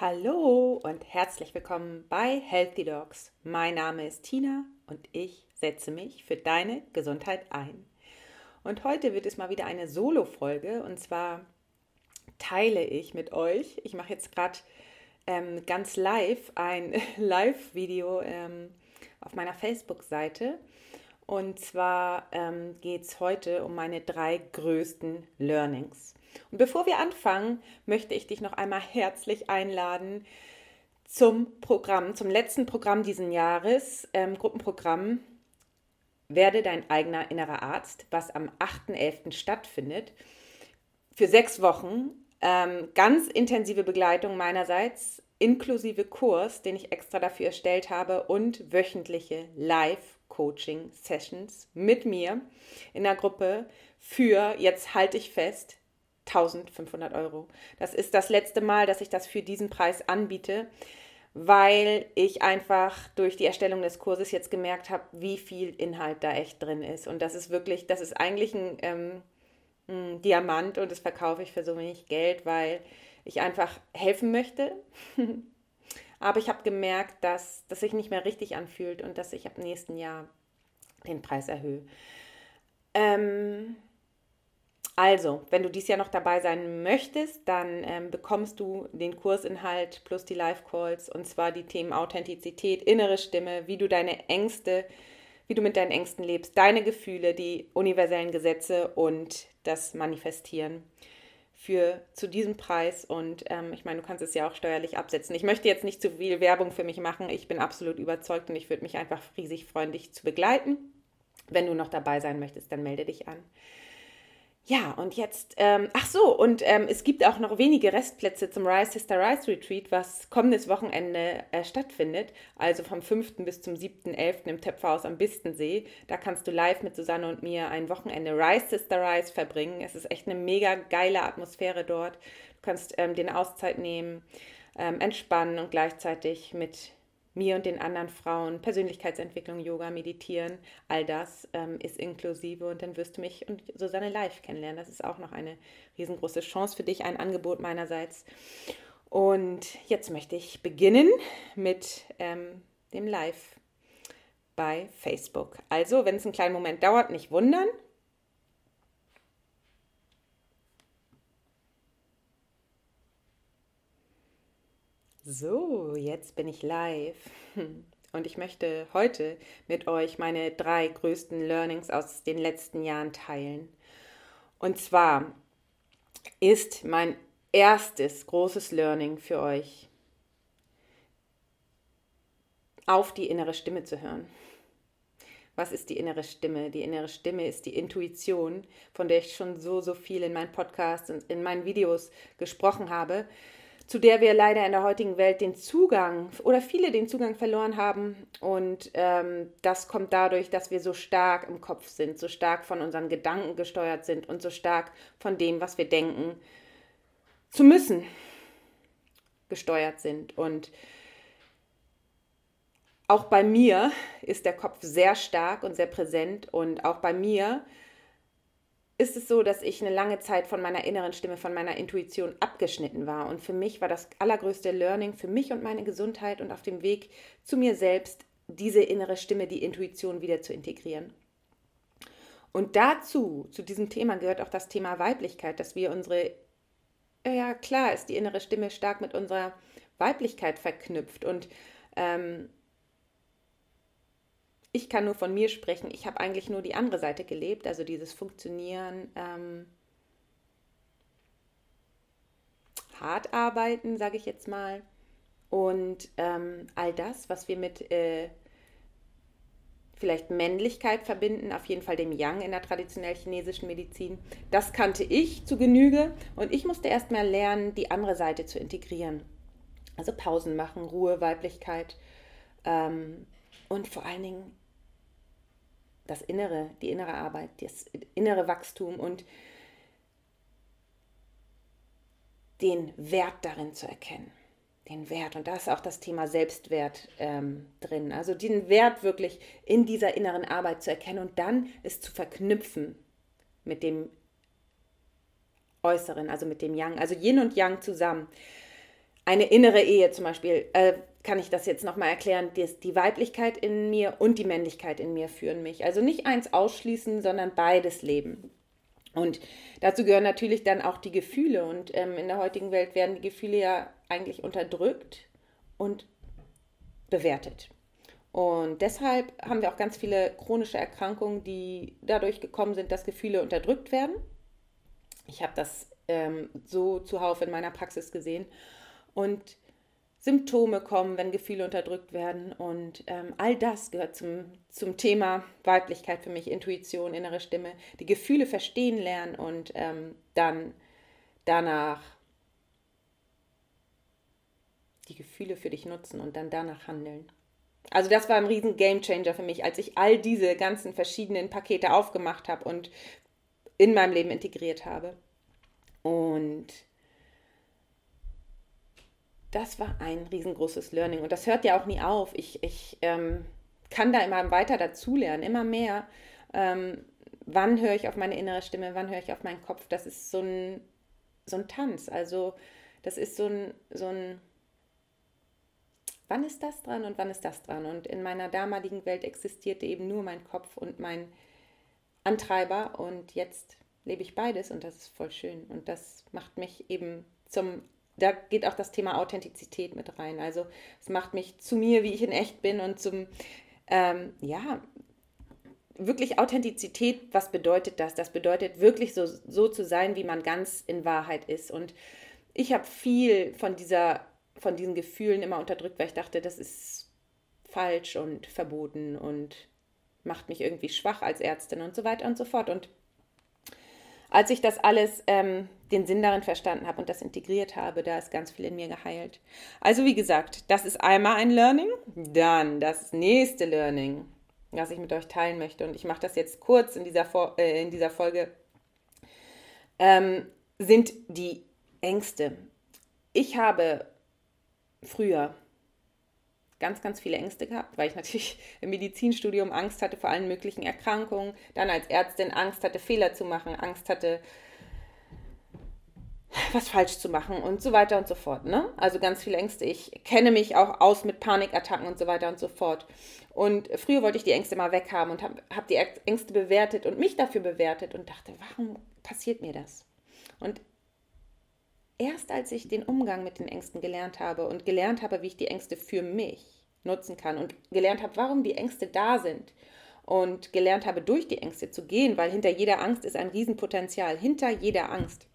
Hallo und herzlich willkommen bei Healthy Dogs. Mein Name ist Tina und ich setze mich für deine Gesundheit ein. Und heute wird es mal wieder eine Solo-Folge und zwar teile ich mit euch, ich mache jetzt gerade ähm, ganz live ein Live-Video ähm, auf meiner Facebook-Seite. Und zwar ähm, geht es heute um meine drei größten Learnings. Und bevor wir anfangen, möchte ich dich noch einmal herzlich einladen zum Programm, zum letzten Programm diesen Jahres, ähm, Gruppenprogramm Werde dein eigener innerer Arzt, was am 8.11. stattfindet. Für sechs Wochen. Ähm, ganz intensive Begleitung meinerseits, inklusive Kurs, den ich extra dafür erstellt habe und wöchentliche Live-Coaching-Sessions mit mir in der Gruppe für, jetzt halte ich fest, 1500 Euro. Das ist das letzte Mal, dass ich das für diesen Preis anbiete, weil ich einfach durch die Erstellung des Kurses jetzt gemerkt habe, wie viel Inhalt da echt drin ist. Und das ist wirklich, das ist eigentlich ein, ähm, ein Diamant und das verkaufe ich für so wenig Geld, weil ich einfach helfen möchte. Aber ich habe gemerkt, dass das sich nicht mehr richtig anfühlt und dass ich ab nächsten Jahr den Preis erhöhe. Ähm, also, wenn du dies Jahr noch dabei sein möchtest, dann ähm, bekommst du den Kursinhalt plus die Live-Calls und zwar die Themen Authentizität, innere Stimme, wie du deine Ängste, wie du mit deinen Ängsten lebst, deine Gefühle, die universellen Gesetze und das Manifestieren für zu diesem Preis. Und ähm, ich meine, du kannst es ja auch steuerlich absetzen. Ich möchte jetzt nicht zu viel Werbung für mich machen. Ich bin absolut überzeugt und ich würde mich einfach riesig freuen, dich zu begleiten. Wenn du noch dabei sein möchtest, dann melde dich an. Ja, und jetzt, ähm, ach so, und ähm, es gibt auch noch wenige Restplätze zum Rise Sister Rise Retreat, was kommendes Wochenende äh, stattfindet, also vom 5. bis zum 7.11. im Töpferhaus am Bistensee. Da kannst du live mit Susanne und mir ein Wochenende Rise Sister Rise verbringen. Es ist echt eine mega geile Atmosphäre dort. Du kannst ähm, den Auszeit nehmen, ähm, entspannen und gleichzeitig mit mir und den anderen Frauen, Persönlichkeitsentwicklung, Yoga, Meditieren, all das ähm, ist inklusive und dann wirst du mich und Susanne live kennenlernen. Das ist auch noch eine riesengroße Chance für dich, ein Angebot meinerseits. Und jetzt möchte ich beginnen mit ähm, dem Live bei Facebook. Also, wenn es einen kleinen Moment dauert, nicht wundern. So, jetzt bin ich live und ich möchte heute mit euch meine drei größten Learnings aus den letzten Jahren teilen. Und zwar ist mein erstes großes Learning für euch, auf die innere Stimme zu hören. Was ist die innere Stimme? Die innere Stimme ist die Intuition, von der ich schon so, so viel in meinen Podcasts und in meinen Videos gesprochen habe zu der wir leider in der heutigen Welt den Zugang oder viele den Zugang verloren haben. Und ähm, das kommt dadurch, dass wir so stark im Kopf sind, so stark von unseren Gedanken gesteuert sind und so stark von dem, was wir denken, zu müssen, gesteuert sind. Und auch bei mir ist der Kopf sehr stark und sehr präsent. Und auch bei mir ist es so, dass ich eine lange Zeit von meiner inneren Stimme, von meiner Intuition abgeschnitten war. Und für mich war das allergrößte Learning für mich und meine Gesundheit und auf dem Weg zu mir selbst, diese innere Stimme, die Intuition wieder zu integrieren. Und dazu, zu diesem Thema gehört auch das Thema Weiblichkeit, dass wir unsere, ja klar, ist die innere Stimme stark mit unserer Weiblichkeit verknüpft. Und ähm, ich kann nur von mir sprechen. Ich habe eigentlich nur die andere Seite gelebt, also dieses Funktionieren, ähm, hart arbeiten, sage ich jetzt mal. Und ähm, all das, was wir mit äh, vielleicht Männlichkeit verbinden, auf jeden Fall dem Yang in der traditionell chinesischen Medizin, das kannte ich zu Genüge. Und ich musste erst mal lernen, die andere Seite zu integrieren. Also Pausen machen, Ruhe, Weiblichkeit. Ähm, und vor allen Dingen das Innere, die innere Arbeit, das innere Wachstum und den Wert darin zu erkennen. Den Wert. Und da ist auch das Thema Selbstwert ähm, drin. Also den Wert wirklich in dieser inneren Arbeit zu erkennen und dann es zu verknüpfen mit dem Äußeren, also mit dem Yang. Also Yin und Yang zusammen. eine innere Ehe zum Beispiel, äh, kann ich das jetzt nochmal erklären, die, die Weiblichkeit in mir und die Männlichkeit in mir führen mich. Also nicht eins ausschließen, sondern beides leben. Und dazu gehören natürlich dann auch die Gefühle. Und ähm, in der heutigen Welt werden die Gefühle ja eigentlich unterdrückt und bewertet. Und deshalb haben wir auch ganz viele chronische Erkrankungen, die dadurch gekommen sind, dass Gefühle unterdrückt werden. Ich habe das ähm, so zuhauf in meiner Praxis gesehen. Und Symptome kommen, wenn Gefühle unterdrückt werden. Und ähm, all das gehört zum, zum Thema Weiblichkeit für mich, Intuition, innere Stimme. Die Gefühle verstehen lernen und ähm, dann danach die Gefühle für dich nutzen und dann danach handeln. Also das war ein riesen Gamechanger für mich, als ich all diese ganzen verschiedenen Pakete aufgemacht habe und in meinem Leben integriert habe. Und das war ein riesengroßes Learning. Und das hört ja auch nie auf. Ich, ich ähm, kann da immer weiter dazulernen, immer mehr. Ähm, wann höre ich auf meine innere Stimme, wann höre ich auf meinen Kopf? Das ist so ein, so ein Tanz. Also das ist so ein, so ein, wann ist das dran und wann ist das dran? Und in meiner damaligen Welt existierte eben nur mein Kopf und mein Antreiber. Und jetzt lebe ich beides und das ist voll schön. Und das macht mich eben zum da geht auch das Thema Authentizität mit rein. Also es macht mich zu mir, wie ich in echt bin und zum, ähm, ja, wirklich Authentizität, was bedeutet das? Das bedeutet wirklich so, so zu sein, wie man ganz in Wahrheit ist. Und ich habe viel von, dieser, von diesen Gefühlen immer unterdrückt, weil ich dachte, das ist falsch und verboten und macht mich irgendwie schwach als Ärztin und so weiter und so fort. Und als ich das alles, ähm, den Sinn darin verstanden habe und das integriert habe, da ist ganz viel in mir geheilt. Also wie gesagt, das ist einmal ein Learning. Dann das nächste Learning, was ich mit euch teilen möchte. Und ich mache das jetzt kurz in dieser, äh, in dieser Folge, ähm, sind die Ängste. Ich habe früher ganz, ganz viele Ängste gehabt, weil ich natürlich im Medizinstudium Angst hatte vor allen möglichen Erkrankungen, dann als Ärztin Angst hatte, Fehler zu machen, Angst hatte, was falsch zu machen und so weiter und so fort. Ne? Also ganz viele Ängste. Ich kenne mich auch aus mit Panikattacken und so weiter und so fort. Und früher wollte ich die Ängste mal weghaben und habe hab die Ängste bewertet und mich dafür bewertet und dachte, warum passiert mir das? Und erst als ich den Umgang mit den Ängsten gelernt habe und gelernt habe, wie ich die Ängste für mich nutzen kann und gelernt habe, warum die Ängste da sind und gelernt habe, durch die Ängste zu gehen, weil hinter jeder Angst ist ein Riesenpotenzial. Hinter jeder Angst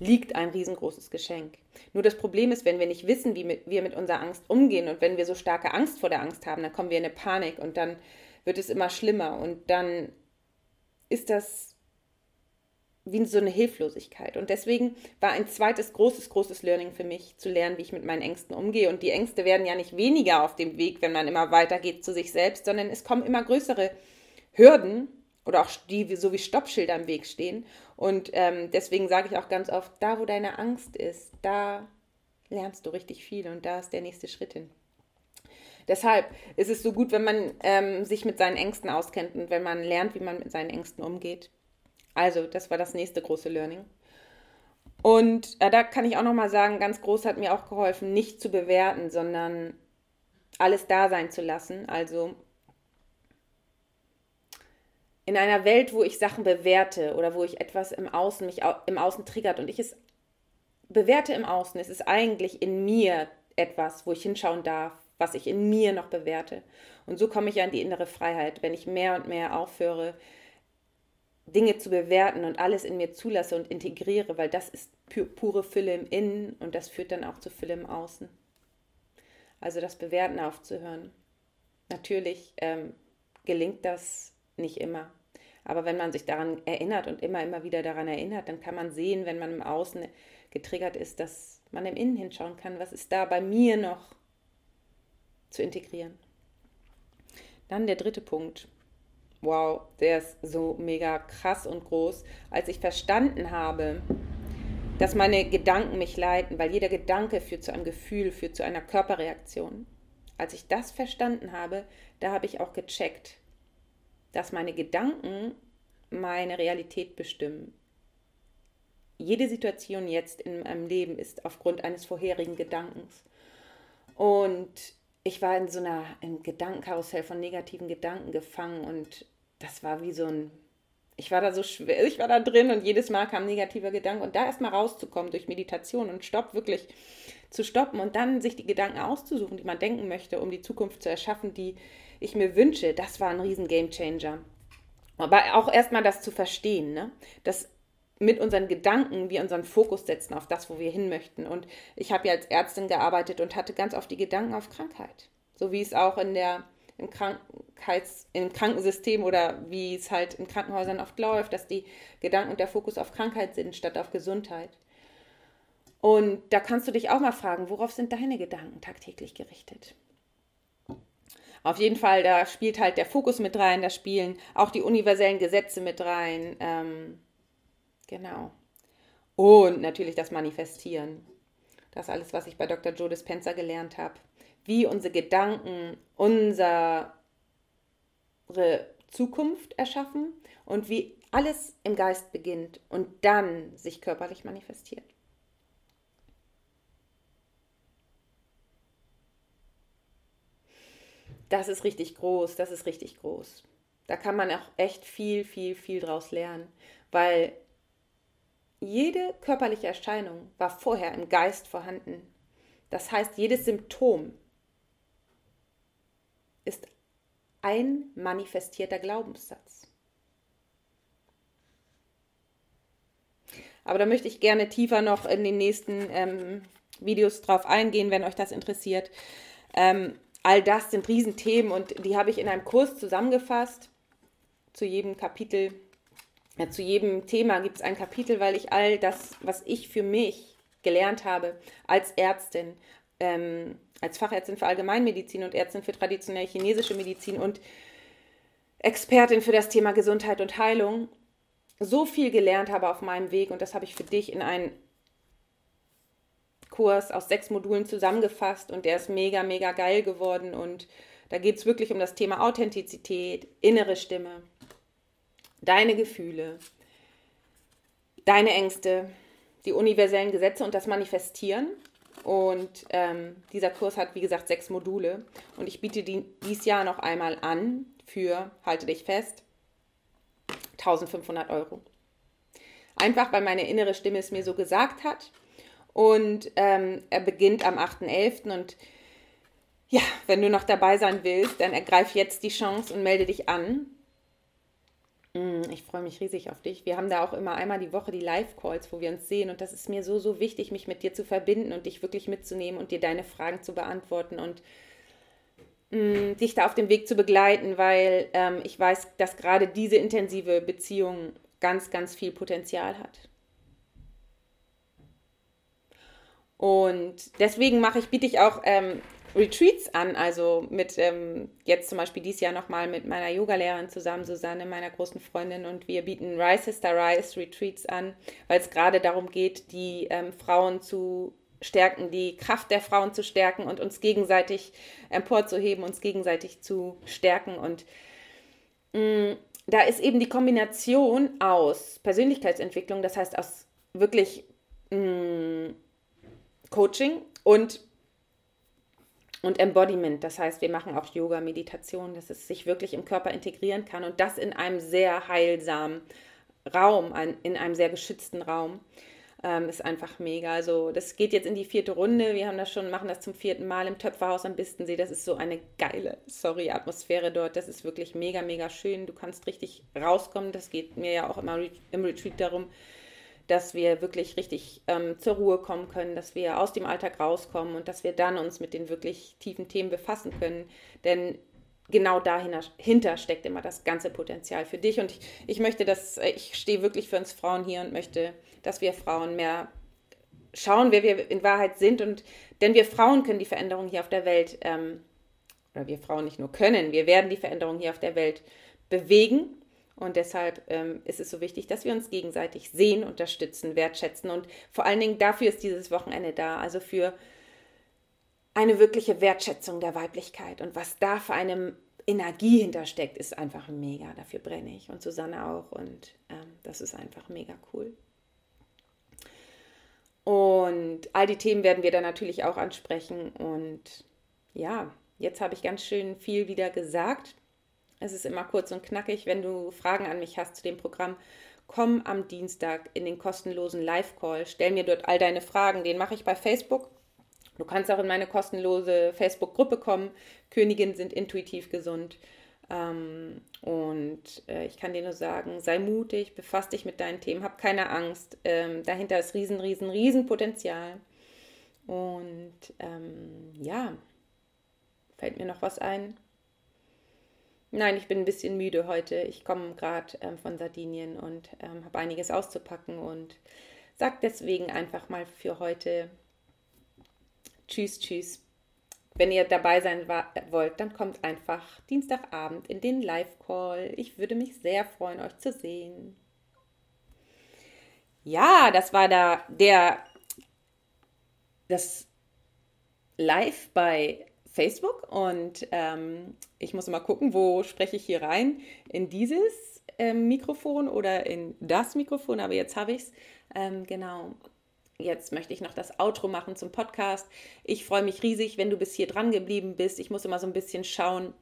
liegt ein riesengroßes Geschenk. Nur das Problem ist, wenn wir nicht wissen, wie wir mit unserer Angst umgehen und wenn wir so starke Angst vor der Angst haben, dann kommen wir in eine Panik und dann wird es immer schlimmer und dann ist das wie so eine Hilflosigkeit. Und deswegen war ein zweites großes, großes Learning für mich, zu lernen, wie ich mit meinen Ängsten umgehe. Und die Ängste werden ja nicht weniger auf dem Weg, wenn man immer weitergeht zu sich selbst, sondern es kommen immer größere Hürden oder auch die so wie Stoppschilder im Weg stehen. Und ähm, deswegen sage ich auch ganz oft, da wo deine Angst ist, da lernst du richtig viel und da ist der nächste Schritt hin. Deshalb ist es so gut, wenn man ähm, sich mit seinen Ängsten auskennt und wenn man lernt, wie man mit seinen Ängsten umgeht. Also, das war das nächste große Learning. Und äh, da kann ich auch nochmal sagen, ganz groß hat mir auch geholfen, nicht zu bewerten, sondern alles da sein zu lassen. Also in einer Welt, wo ich Sachen bewerte oder wo ich etwas im Außen mich im Außen triggert und ich es bewerte im Außen, ist es eigentlich in mir etwas, wo ich hinschauen darf, was ich in mir noch bewerte. Und so komme ich an die innere Freiheit, wenn ich mehr und mehr aufhöre, Dinge zu bewerten und alles in mir zulasse und integriere, weil das ist pure Fülle im Innen und das führt dann auch zu Fülle im Außen. Also das Bewerten aufzuhören. Natürlich ähm, gelingt das nicht immer. Aber wenn man sich daran erinnert und immer, immer wieder daran erinnert, dann kann man sehen, wenn man im Außen getriggert ist, dass man im Innen hinschauen kann, was ist da bei mir noch zu integrieren. Dann der dritte Punkt wow, der ist so mega krass und groß, als ich verstanden habe, dass meine Gedanken mich leiten, weil jeder Gedanke führt zu einem Gefühl, führt zu einer Körperreaktion. Als ich das verstanden habe, da habe ich auch gecheckt, dass meine Gedanken meine Realität bestimmen. jede Situation jetzt in meinem Leben ist aufgrund eines vorherigen Gedankens. Und ich war in so einer im Gedankenkarussell von negativen Gedanken gefangen und das war wie so ein ich war da so schwer, ich war da drin und jedes Mal kam negativer Gedanke und da erstmal rauszukommen durch Meditation und Stopp wirklich zu stoppen und dann sich die Gedanken auszusuchen, die man denken möchte, um die Zukunft zu erschaffen, die ich mir wünsche, das war ein riesen Gamechanger. Aber auch erstmal das zu verstehen, ne? dass mit unseren Gedanken wir unseren Fokus setzen auf das, wo wir hin möchten. Und ich habe ja als Ärztin gearbeitet und hatte ganz oft die Gedanken auf Krankheit. So wie es auch in der, im, Krankheits-, im Krankensystem oder wie es halt in Krankenhäusern oft läuft, dass die Gedanken und der Fokus auf Krankheit sind statt auf Gesundheit. Und da kannst du dich auch mal fragen, worauf sind deine Gedanken tagtäglich gerichtet? Auf jeden Fall, da spielt halt der Fokus mit rein, da spielen auch die universellen Gesetze mit rein. Ähm, genau. Und natürlich das Manifestieren. Das alles, was ich bei Dr. Joe Dispenza gelernt habe. Wie unsere Gedanken unsere Zukunft erschaffen und wie alles im Geist beginnt und dann sich körperlich manifestiert. das ist richtig groß, das ist richtig groß. Da kann man auch echt viel, viel, viel draus lernen, weil jede körperliche Erscheinung war vorher im Geist vorhanden. Das heißt, jedes Symptom ist ein manifestierter Glaubenssatz. Aber da möchte ich gerne tiefer noch in den nächsten ähm, Videos drauf eingehen, wenn euch das interessiert. Ähm, all das sind Riesenthemen und die habe ich in einem Kurs zusammengefasst. Zu jedem Kapitel, ja, zu jedem Thema gibt es ein Kapitel, weil ich all das, was ich für mich gelernt habe als Ärztin, ähm, als Fachärztin für Allgemeinmedizin und Ärztin für traditionelle chinesische Medizin und Expertin für das Thema Gesundheit und Heilung, so viel gelernt habe auf meinem Weg und das habe ich für dich in ein Kurs aus sechs Modulen zusammengefasst und der ist mega, mega geil geworden. Und da geht es wirklich um das Thema Authentizität, innere Stimme, deine Gefühle, deine Ängste, die universellen Gesetze und das Manifestieren. Und ähm, dieser Kurs hat, wie gesagt, sechs Module. Und ich biete die dieses Jahr noch einmal an für, halte dich fest, 1500 Euro. Einfach, weil meine innere Stimme es mir so gesagt hat und ähm, er beginnt am 8.11. Und ja, wenn du noch dabei sein willst, dann ergreif jetzt die Chance und melde dich an. Mm, ich freue mich riesig auf dich. Wir haben da auch immer einmal die Woche die Live-Calls, wo wir uns sehen. Und das ist mir so, so wichtig, mich mit dir zu verbinden und dich wirklich mitzunehmen und dir deine Fragen zu beantworten und mh, mm, dich da auf dem Weg zu begleiten, weil ähm, ich weiß, dass gerade diese intensive Beziehung ganz, ganz viel Potenzial hat. Und deswegen mache ich, biete ich auch ähm, Retreats an, also mit ähm, jetzt zum Beispiel dieses Jahr nochmal mit meiner Yogalehrerin zusammen, Susanne, meiner großen Freundin, und wir bieten Rise Sister Rise Retreats an, weil es gerade darum geht, die ähm, Frauen zu stärken, die Kraft der Frauen zu stärken und uns gegenseitig emporzuheben, uns gegenseitig zu stärken. Und mh, mm, da ist eben die Kombination aus Persönlichkeitsentwicklung, das heißt aus wirklich mh, mm, Coaching und, und Embodiment. Das heißt, wir machen auch Yoga, Meditation, dass es sich wirklich im Körper integrieren kann und das in einem sehr heilsamen Raum, in einem sehr geschützten Raum. Ähm, ist einfach mega. Also das geht jetzt in die vierte Runde. Wir haben das schon, machen das zum vierten Mal im Töpferhaus am Bistensee. Das ist so eine geile, sorry, Atmosphäre dort. Das ist wirklich mega, mega schön. Du kannst richtig rauskommen. Das geht mir ja auch immer im Retreat darum, dass wir wirklich richtig ähm, zur Ruhe kommen können, dass wir aus dem Alltag rauskommen und dass wir dann uns mit den wirklich tiefen Themen befassen können. Denn genau dahinter steckt immer das ganze Potenzial für dich. Und ich, ich möchte, dass ich stehe wirklich für uns Frauen hier und möchte, dass wir Frauen mehr schauen, wer wir in Wahrheit sind. Und denn wir Frauen können die Veränderung hier auf der Welt, ähm, oder wir Frauen nicht nur können, wir werden die Veränderung hier auf der Welt bewegen und deshalb ähm, ist es so wichtig, dass wir uns gegenseitig sehen, unterstützen, wertschätzen. Und vor allen Dingen dafür ist dieses Wochenende da. Also für eine wirkliche Wertschätzung der Weiblichkeit. Und was da für eine Energie hintersteckt, ist einfach mega. Dafür brenne ich und Susanne auch. Und ähm, das ist einfach mega cool. Und all die Themen werden wir dann natürlich auch ansprechen. Und ja, jetzt habe ich ganz schön viel wieder gesagt. Es ist immer kurz und knackig. Wenn du Fragen an mich hast zu dem Programm, komm am Dienstag in den kostenlosen Live-Call. Stell mir dort all deine Fragen. Den mache ich bei Facebook. Du kannst auch in meine kostenlose Facebook-Gruppe kommen. Königinnen sind intuitiv gesund. Ähm, und äh, ich kann dir nur sagen, sei mutig, befass dich mit deinen Themen, hab keine Angst. Ähm, dahinter ist riesen, riesen, riesen Potenzial. Und ähm, ja, fällt mir noch was ein? Nein, ich bin ein bisschen müde heute. Ich komme gerade ähm, von Sardinien und ähm, habe einiges auszupacken und sage deswegen einfach mal für heute Tschüss, tschüss. Wenn ihr dabei sein wollt, dann kommt einfach Dienstagabend in den Live-Call. Ich würde mich sehr freuen, euch zu sehen. Ja, das war da der das Live bei Facebook und ähm, ich muss mal gucken, wo spreche ich hier rein? In dieses ähm, Mikrofon oder in das Mikrofon, aber jetzt habe ich es. Ähm, genau. Jetzt möchte ich noch das Outro machen zum Podcast. Ich freue mich riesig, wenn du bis hier dran geblieben bist. Ich muss immer so ein bisschen schauen,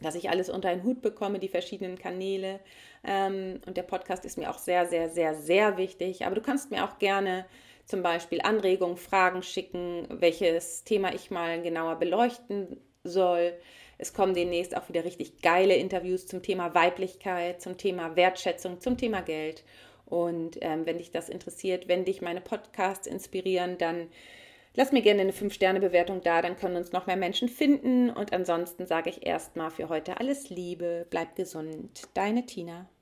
dass ich alles unter einen Hut bekomme, die verschiedenen Kanäle. Ähm, und der Podcast ist mir auch sehr, sehr, sehr, sehr wichtig. Aber du kannst mir auch gerne zum Beispiel Anregungen, Fragen schicken, welches Thema ich mal genauer beleuchten soll. Es kommen demnächst auch wieder richtig geile Interviews zum Thema Weiblichkeit, zum Thema Wertschätzung, zum Thema Geld. Und ähm, wenn dich das interessiert, wenn dich meine Podcasts inspirieren, dann lass mir gerne eine 5-Sterne-Bewertung da, dann können uns noch mehr Menschen finden. Und ansonsten sage ich erstmal für heute alles Liebe, bleib gesund. Deine Tina.